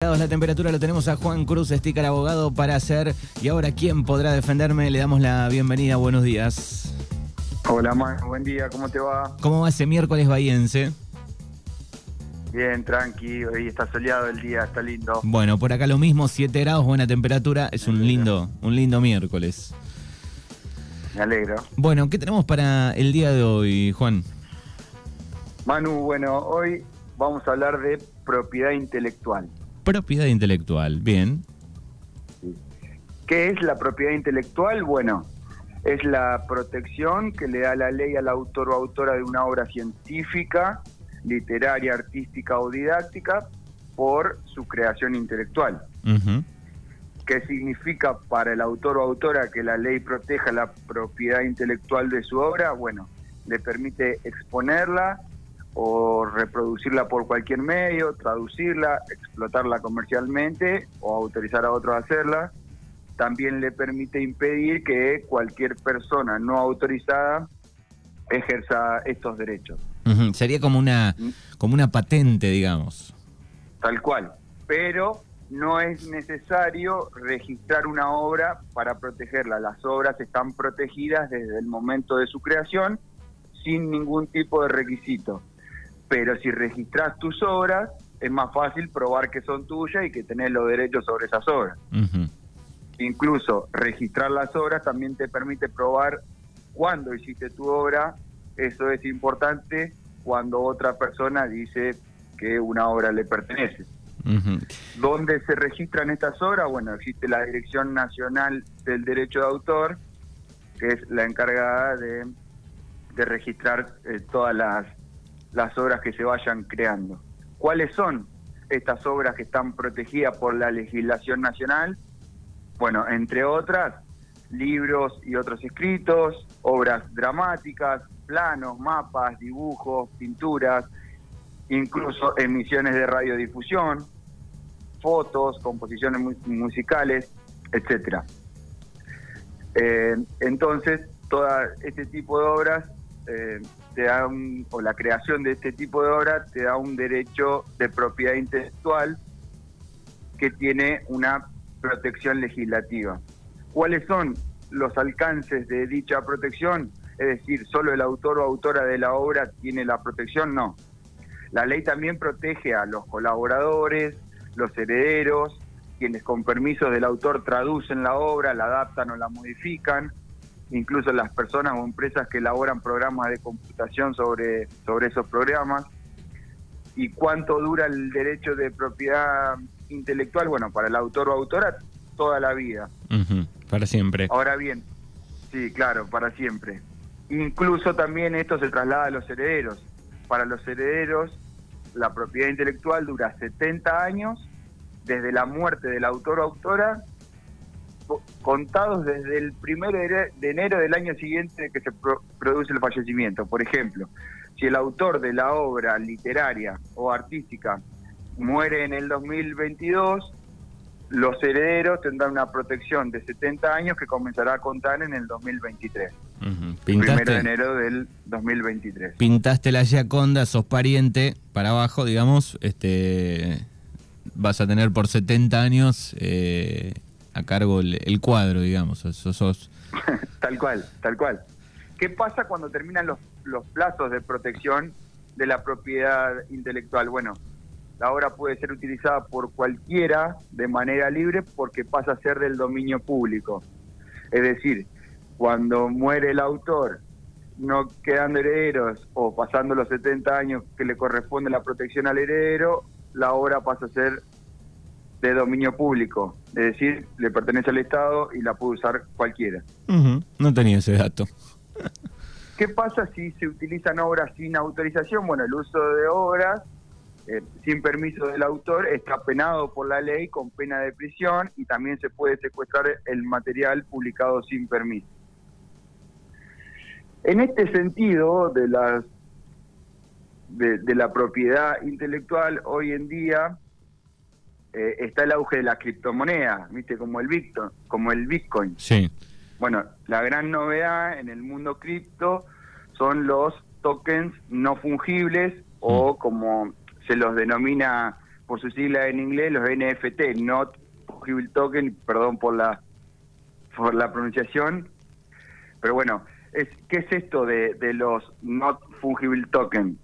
La temperatura lo tenemos a Juan Cruz, sticker abogado para hacer. Y ahora, ¿quién podrá defenderme? Le damos la bienvenida. Buenos días. Hola, Manu. Buen día. ¿Cómo te va? ¿Cómo va ese miércoles bahiense? Bien, tranqui. Hoy está soleado el día, está lindo. Bueno, por acá lo mismo, 7 grados, buena temperatura. Es un lindo, un lindo miércoles. Me alegro. Bueno, ¿qué tenemos para el día de hoy, Juan? Manu, bueno, hoy vamos a hablar de propiedad intelectual. Propiedad intelectual, bien. ¿Qué es la propiedad intelectual? Bueno, es la protección que le da la ley al autor o autora de una obra científica, literaria, artística o didáctica por su creación intelectual. ¿Qué significa para el autor o autora que la ley proteja la propiedad intelectual de su obra? Bueno, le permite exponerla, o reproducirla por cualquier medio, traducirla, explotarla comercialmente o autorizar a otros a hacerla. También le permite impedir que cualquier persona no autorizada ejerza estos derechos. Sería como una, mm. como una patente, digamos. Tal cual. Pero no es necesario registrar una obra para protegerla. Las obras están protegidas desde el momento de su creación sin ningún tipo de requisito pero si registras tus obras, es más fácil probar que son tuyas y que tenés los derechos sobre esas obras. Incluso registrar las obras también te permite probar cuándo hiciste tu obra, eso es importante cuando otra persona dice que una obra le pertenece. ¿Dónde se registran estas obras? Bueno, existe la Dirección Nacional del Derecho de Autor, que es la encargada de, registrar eh, todas las las obras que se vayan creando. ¿Cuáles son estas obras que están protegidas por la legislación nacional? Bueno, entre otras, libros y otros escritos, obras dramáticas, planos, mapas, dibujos, pinturas, incluso emisiones de radiodifusión, fotos, composiciones musicales, etcétera. Eh, entonces, todo este tipo de obras eh, te da o la creación de este tipo de obra te da un derecho de propiedad intelectual que tiene una protección legislativa. ¿Cuáles son los alcances de dicha protección? Es decir, solo el autor o autora de la obra tiene la protección, no. La ley también protege a los colaboradores, los herederos, quienes con permisos del autor traducen la obra, la adaptan o la modifican, incluso las personas o empresas que elaboran programas de computación sobre, sobre esos programas. ¿Y cuánto dura el derecho de propiedad intelectual? Bueno, para el autor o autora, toda la vida. para siempre. Ahora bien, sí, claro, para siempre. Incluso también esto se traslada a los herederos. Para los herederos, la propiedad intelectual dura 70 años desde la muerte del autor o autora contados desde el primero de enero del año siguiente que se produce el fallecimiento. Por ejemplo, si el autor de la obra literaria o artística muere en el 2022, los herederos tendrán una protección de 70 años que comenzará a contar en el 2023. Primero de enero del 2023. Pintaste la Giaconda, sos pariente, para abajo, digamos, este vas a tener por 70 años eh, a cargo el, cuadro, digamos. sos... tal cual, tal cual. ¿Qué pasa cuando terminan los, los plazos de protección de la propiedad intelectual? Bueno, la obra puede ser utilizada por cualquiera de manera libre porque pasa a ser del dominio público. Es decir, cuando muere el autor, no quedando herederos o pasando los 70 años que le corresponde la protección al heredero, la obra pasa a ser de dominio público, es decir, le pertenece al Estado y la puede usar cualquiera. No tenía ese dato. ¿Qué pasa si se utilizan obras sin autorización? Bueno, el uso de obras eh, sin permiso del autor está penado por la ley con pena de prisión y también se puede secuestrar el material publicado sin permiso. En este sentido de las de la propiedad intelectual hoy en día eh, está el auge de la criptomoneda, ¿viste? Como el Bitcoin, como el Bitcoin. Sí. Bueno, la gran novedad en el mundo cripto son los tokens no fungibles o mm. como se los denomina por su sigla en inglés, los NFT, Not Fungible Token, perdón por la, por la pronunciación, pero bueno, es, ¿qué es esto de, de los Not Fungible Token?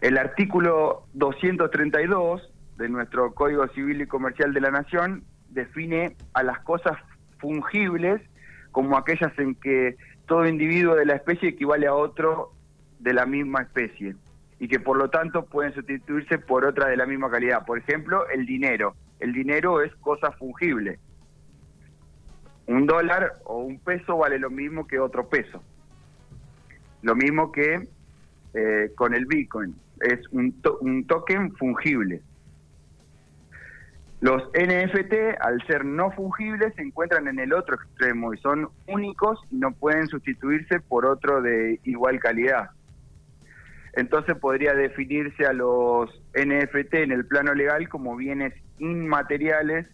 El artículo 232 de nuestro Código Civil y Comercial de la Nación define a las cosas fungibles como aquellas en que todo individuo de la especie equivale a otro de la misma especie y que por lo tanto pueden sustituirse por otra de la misma calidad. Por ejemplo, el dinero. El dinero es cosa fungible. Un dólar o un peso vale lo mismo que otro peso. Lo mismo que eh, con el Bitcoin. Es un, un token fungible. Los NFT, al ser no fungibles, se encuentran en el otro extremo y son únicos y no pueden sustituirse por otro de igual calidad. Entonces podría definirse a los NFT en el plano legal como bienes inmateriales,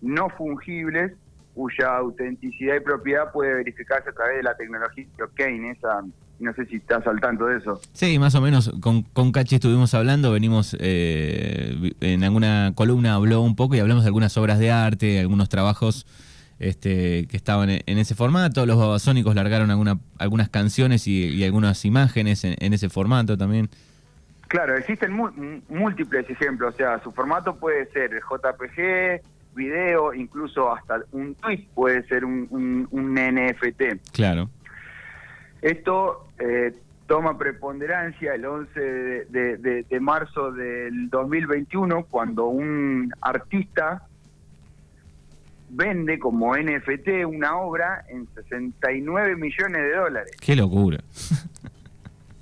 no fungibles, cuya autenticidad y propiedad puede verificarse a través de la tecnología blockchain, esa no sé si estás al tanto de eso. Sí, más o menos. Con, con Cachi estuvimos hablando, venimos eh, en alguna columna, habló un poco y hablamos de algunas obras de arte, algunos trabajos este, que estaban en, ese formato. Los babasónicos largaron alguna, algunas canciones y, algunas imágenes en, ese formato también. Claro, existen múltiples ejemplos. O sea, su formato puede ser JPG, video, incluso hasta un tweet puede ser un, un, un NFT. Claro. Esto eh, toma preponderancia el 11 de, marzo del 2021 cuando un artista vende como NFT una obra en 69 millones de dólares. ¡Qué locura!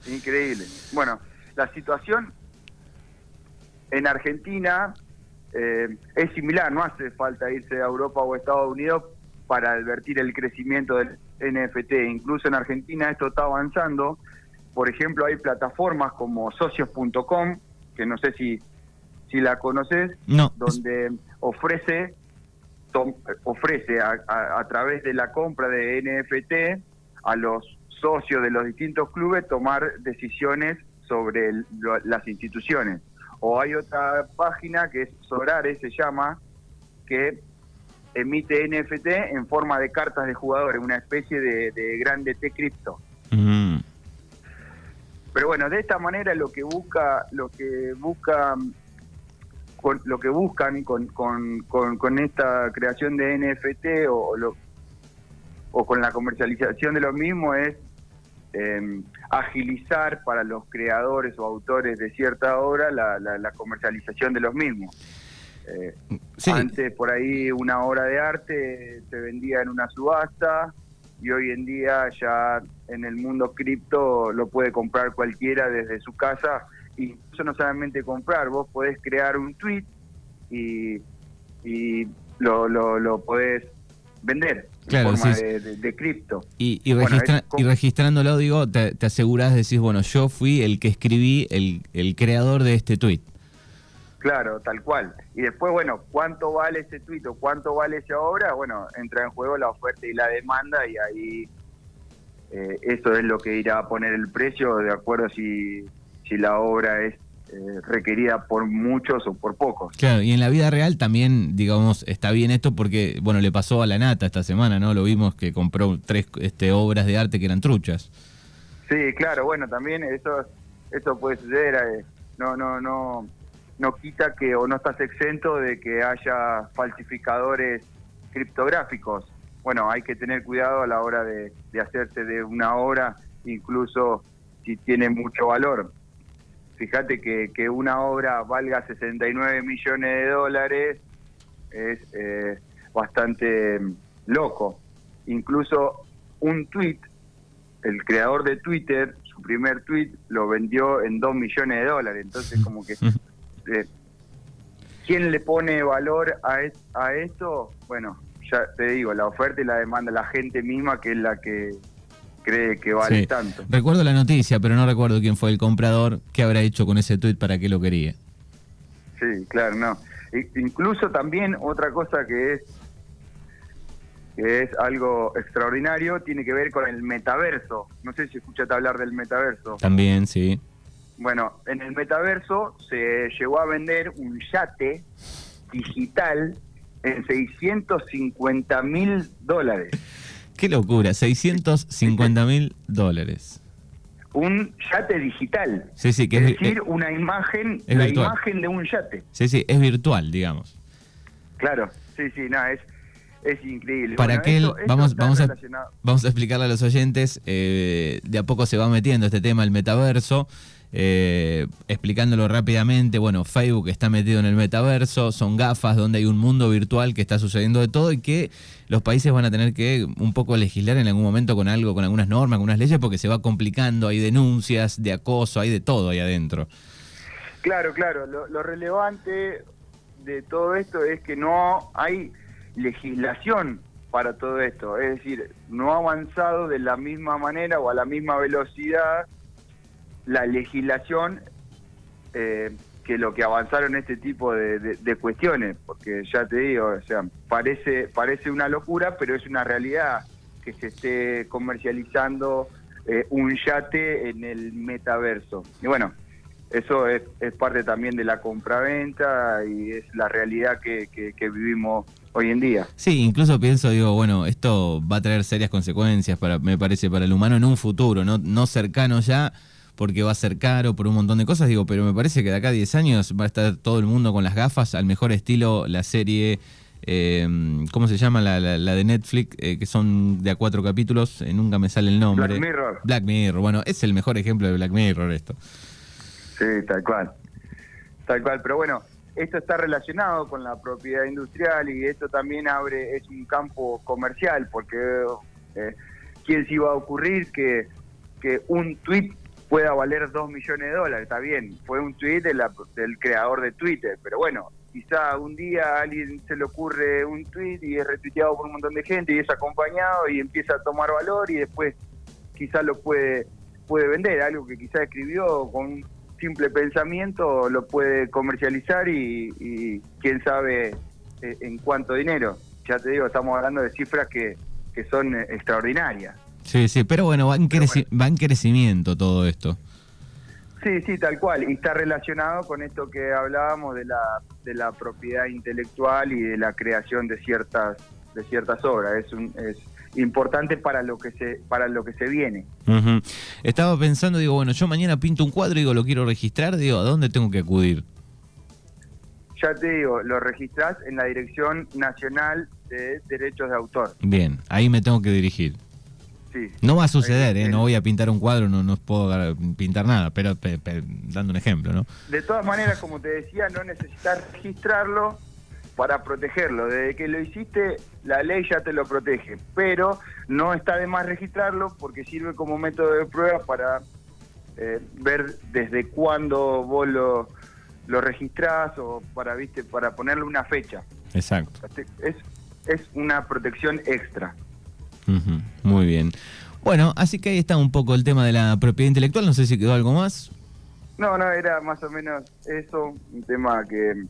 Increíble. Bueno, la situación en Argentina eh, es similar, no hace falta irse a Europa o Estados Unidos para advertir el crecimiento del NFT. Incluso en Argentina esto está avanzando. Por ejemplo, hay plataformas como socios.com, que no sé si, si la conoces, donde ofrece ofrece a, a, través de la compra de NFT a los socios de los distintos clubes tomar decisiones sobre las instituciones. O hay otra página que es Sorare, se llama, que emite NFT en forma de cartas de jugadores, una especie de, de grande T cripto. Mm. Pero bueno, de esta manera lo que busca, lo que busca, con, lo que buscan con, con, con, esta creación de NFT o, lo, o con la comercialización de lo mismo es em, agilizar para los creadores o autores de cierta obra la, la comercialización de los mismos. Eh, antes por ahí una obra de arte se vendía en una subasta y hoy en día ya en el mundo cripto lo puede comprar cualquiera desde su casa y eso no solamente comprar, vos podés crear un tweet y, y lo, lo, lo podés vender en forma de, cripto. Y, y, registrándolo, digo, te, te aseguras, decís, bueno, yo fui el que escribí el, el creador de este tweet. Claro, tal cual. Y después, bueno, ¿cuánto vale ese tuit o cuánto vale esa obra? Bueno, entra en juego la oferta y la demanda y ahí eh, eso es lo que irá a poner el precio de acuerdo si, si la obra es eh, requerida por muchos o por pocos. Claro, y en la vida real también, digamos, está bien esto porque, bueno, le pasó a la Nata esta semana, ¿no? Lo vimos que compró tres este, obras de arte que eran truchas. Sí, claro, bueno, también eso, eso puede suceder. Eh, no, no, no no quita que o no estás exento de que haya falsificadores criptográficos. Bueno, hay que tener cuidado a la hora de, hacerse de una obra, incluso si tiene mucho valor. Fíjate que, que una obra valga 69 millones de dólares es eh, bastante loco. Incluso un tweet, el creador de Twitter, su primer tweet lo vendió en 2 millones de dólares. Entonces, como que eh, ¿quién le pone valor a, a esto? Bueno, ya te digo, la oferta y la demanda, la gente misma que es la que cree que vale tanto. Recuerdo la noticia, pero no recuerdo quién fue el comprador, qué habrá hecho con ese tweet para qué lo quería. Sí, claro, no. incluso también otra cosa que es que es algo extraordinario, tiene que ver con el metaverso. No sé si escuchaste hablar del metaverso. También, sí. Bueno, en el metaverso se llegó a vender un yate digital en 650 mil dólares. Qué locura, 650 mil dólares. Un yate digital. Sí, sí, que es, es, decir, es- una imagen, la virtual. imagen de un yate. sí, sí, es virtual, digamos. Claro, sí, sí, no, es, es increíble. Para Bueno, que esto- esto vamos, a, vamos a explicarle a los oyentes, eh, de a poco se va metiendo este tema, el metaverso, eh, explicándolo rápidamente, bueno, Facebook está metido en el metaverso, son gafas donde hay un mundo virtual que está sucediendo de todo y que los países van a tener que un poco legislar en algún momento con algo, con algunas normas, con unas leyes, porque se va complicando, hay denuncias de acoso, hay de todo ahí adentro. Claro, claro. Lo, lo relevante de todo esto es que no hay legislación para todo esto. Es decir, no ha avanzado de la misma manera o a la misma velocidad la legislación eh, que lo que avanzaron este tipo de, de- cuestiones. Porque ya te digo, o sea, parece, parece una locura, pero es una realidad que se esté comercializando eh, un yate en el metaverso. Y bueno, eso es, es parte también de la compraventa y es la realidad que- que vivimos hoy en día. Sí, incluso pienso, digo, bueno, esto va a traer serias consecuencias, para, me parece, para el humano en un futuro, no, no cercano ya, porque va a ser caro por un montón de cosas, digo, pero me parece que de acá a 10 años va a estar todo el mundo con las gafas, al mejor estilo la serie, eh, ¿cómo se llama? La, la- la de Netflix, eh, que son de a cuatro capítulos, eh, nunca me sale el nombre. Black Mirror. Black Mirror, bueno, es el mejor ejemplo de Black Mirror esto. Sí, tal cual. Tal cual, pero bueno, esto está relacionado con la propiedad industrial y esto también abre, es un campo comercial, porque eh, ¿quién se iba a ocurrir que, que un tweet pueda valer 2 millones de dólares? Está bien, fue un tweet de la- del creador de Twitter, pero bueno, quizá un día a alguien se le ocurre un tweet y es retuiteado por un montón de gente y es acompañado y empieza a tomar valor y después quizá lo puede puede vender, algo que quizá escribió con un simple pensamiento, lo puede comercializar y, y quién sabe eh, en cuánto dinero. Ya te digo, estamos hablando de cifras que, que son eh, extraordinarias. Sí, sí, pero bueno, va en, Pero creci- va en crecimiento todo esto. Sí, sí, tal cual. Y está relacionado con esto que hablábamos de la, de la propiedad intelectual y de la creación de ciertas, de ciertas obras. Es, un, es importante para lo que se, para lo que se viene. Estaba pensando, digo, bueno, yo mañana pinto un cuadro y digo, lo quiero registrar, digo, ¿a dónde tengo que acudir? Ya te digo, lo registrás en la Dirección Nacional de Derechos de Autor. Bien, ahí me tengo que dirigir. Sí. No va a suceder, ¿eh? no voy a pintar un cuadro, no, no puedo pintar nada, pero pe- pe- dando un ejemplo, ¿no? De todas maneras, como te decía, no necesitas registrarlo para protegerlo. Desde que lo hiciste, la ley ya te lo protege. Pero no está de más registrarlo porque sirve como método de prueba para eh, ver desde cuándo vos lo, lo registrás o para, viste, para ponerle una fecha. Exacto. Es, es una protección extra. Muy bien. Bueno, así que ahí está un poco el tema de la propiedad intelectual, no sé si quedó algo más. No, no, era más o menos eso, un tema que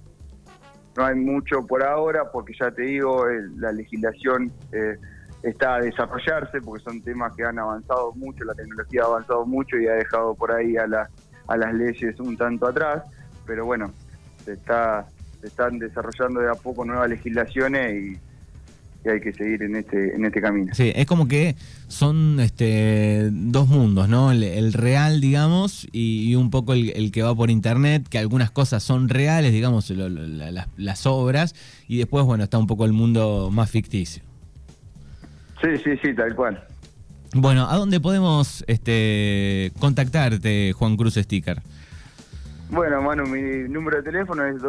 no hay mucho por ahora, porque ya te digo, el- la legislación eh, está a desarrollarse, porque son temas que han avanzado mucho, la tecnología ha avanzado mucho y ha dejado por ahí a, la- a las leyes un tanto atrás, pero bueno, se, está, se están desarrollando de a poco nuevas legislaciones y, y hay que seguir en este, en este camino. Sí, es como que son este, dos mundos, ¿no? El, el real, digamos, y, y un poco el, el que va por internet, que algunas cosas son reales, digamos, lo- lo- la- las, las obras, y después, bueno, está un poco el mundo más ficticio. Sí, sí, sí, tal cual. Bueno, ¿a dónde podemos este, contactarte, Juan Cruz Sticker? Bueno, Manu, mi número de teléfono es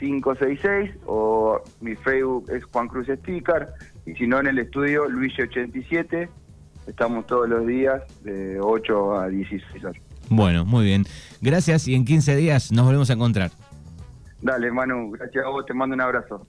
291-4603-566 o mi Facebook es Juan Cruz Sticker y si no en el estudio Luigi87. Estamos todos los días de 8 a 16 horas. Bueno, muy bien. Gracias y en 15 días nos volvemos a encontrar. Dale, Manu, gracias a vos, te mando un abrazo.